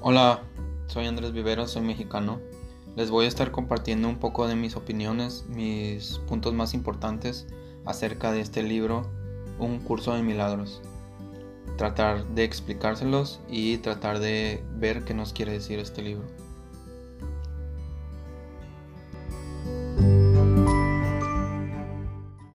Hola, soy Andrés Viveros, soy mexicano. Les voy a estar compartiendo un poco de mis opiniones, mis puntos más importantes acerca de este libro, Un curso de milagros. Tratar de explicárselos y tratar de ver qué nos quiere decir este libro.